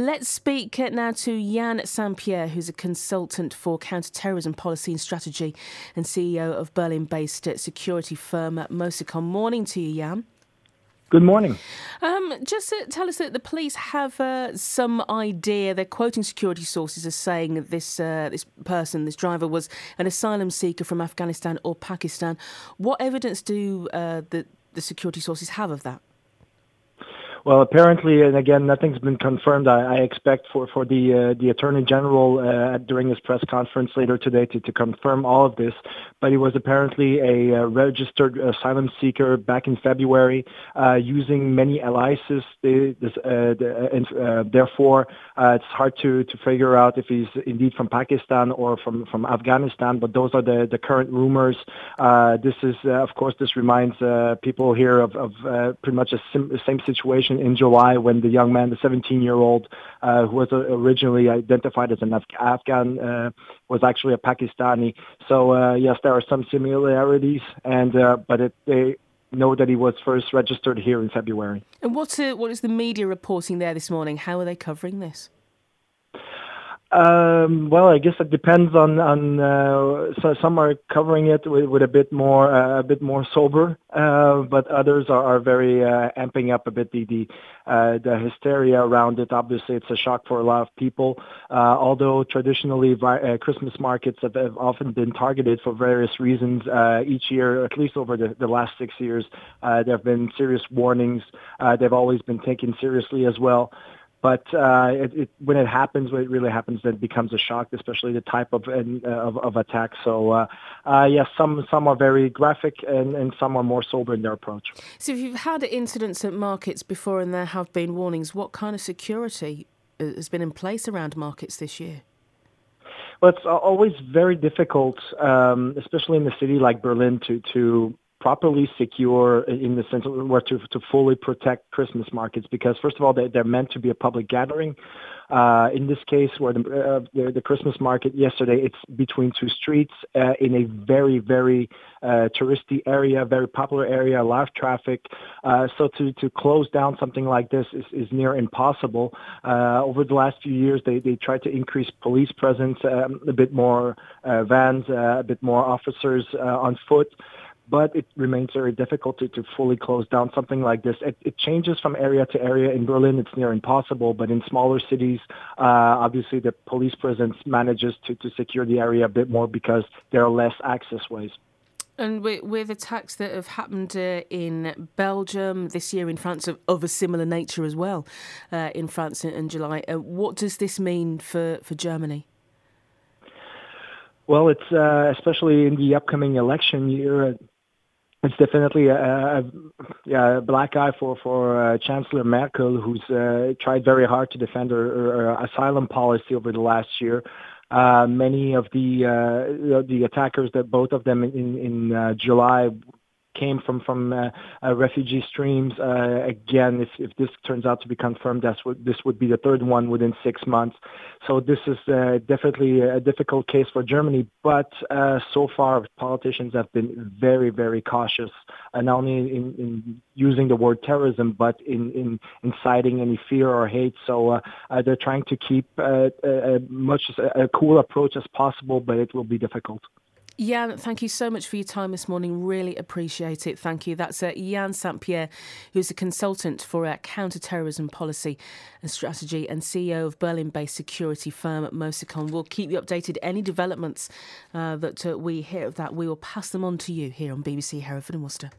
Let's speak now to Yan St. Pierre, who's a consultant for counterterrorism policy and strategy and CEO of Berlin based security firm MOSECON. Morning to you, Yan. Good morning. Um, just tell us that the police have uh, some idea. They're quoting security sources as saying that this uh, this person, this driver, was an asylum seeker from Afghanistan or Pakistan. What evidence do uh, the the security sources have of that? Well, apparently, and again, nothing's been confirmed. I, I expect for for the uh, the attorney general uh, during his press conference later today to, to confirm all of this. But he was apparently a uh, registered asylum seeker back in February, uh, using many aliases. Uh, uh, therefore, it's hard to to figure out if he's indeed from Pakistan or from from Afghanistan. But those are the the current rumors. this is, of course, this reminds people here of of pretty much the same situation in July when the young man, the 17-year-old, uh, who was uh, originally identified as an Af- Afghan, uh, was actually a Pakistani. So uh, yes, there are some similarities, and uh, but it, they know that he was first registered here in February. And what's uh, what is the media reporting there this morning? How are they covering this? Um, well, I guess it depends on on. Uh, so some are covering it with, with a bit more uh, a bit more sober, uh, but others are, are very uh, amping up a bit the the uh, the hysteria around it. Obviously, it's a shock for a lot of people. Uh, although traditionally, Christmas markets have, have, often been targeted for various reasons. each year, at least over the, the last six years, there have been serious warnings. they've always been taken seriously as well. But uh, it, it, when it happens, when it really happens, then it becomes a shock, especially the type of uh, of, of attack. So, uh, uh, yes, some some are very graphic, and, and some are more sober in their approach. So, if you've had incidents at markets before, and there have been warnings, what kind of security uh, has been in place around markets this year? Well, it's always very difficult, um, especially in a city like Berlin, to to properly secure in the sense where to, to fully protect Christmas markets because first of all they, they're meant to be a public gathering. Uh, in this case, where the, uh, the, the Christmas market yesterday, it's between two streets uh, in a very very uh, touristy area, very popular area, a lot of traffic. Uh, so to to close down something like this is, is near impossible. Uh, over the last few years, they they tried to increase police presence, um, a bit more vans, a bit more officers on foot but it remains very difficult to, to fully close down something like this. It, it changes from area to area. In Berlin, it's near impossible, but in smaller cities, uh, obviously the police presence manages to, to secure the area a bit more because there are less access ways. And with, with, attacks that have happened uh, in Belgium this year, in France, of, of a similar nature as well, uh, in France in, in July, uh, what does this mean for, for Germany? Well, it's uh, especially in the upcoming election year it's definitely a, a, a black eye for for uh, Chancellor Merkel, who's uh, tried very hard to defend her, her, asylum policy over the last year. Uh, many of the uh, the attackers, that both of them in in uh, July came from from uh, uh, refugee streams. Uh, again, if, if this turns out to be confirmed, that's what, this would be the third one within six months. So this is uh, definitely a difficult case for Germany. But uh, so far, politicians have been very, very cautious, uh, not only in, in using the word terrorism, but in, in inciting any fear or hate. So they're trying to keep a, much a cool approach as possible, but it will be difficult. Yan, thank you so much for your time this morning. Really appreciate it. Thank you. That's uh, Yan St. Pierre, who's a consultant for uh, counterterrorism policy and strategy and CEO of Berlin based security firm MOSECON. We'll keep you updated. Any developments uh, that uh, we hear of that, we will pass them on to you here on BBC Hereford and Worcester.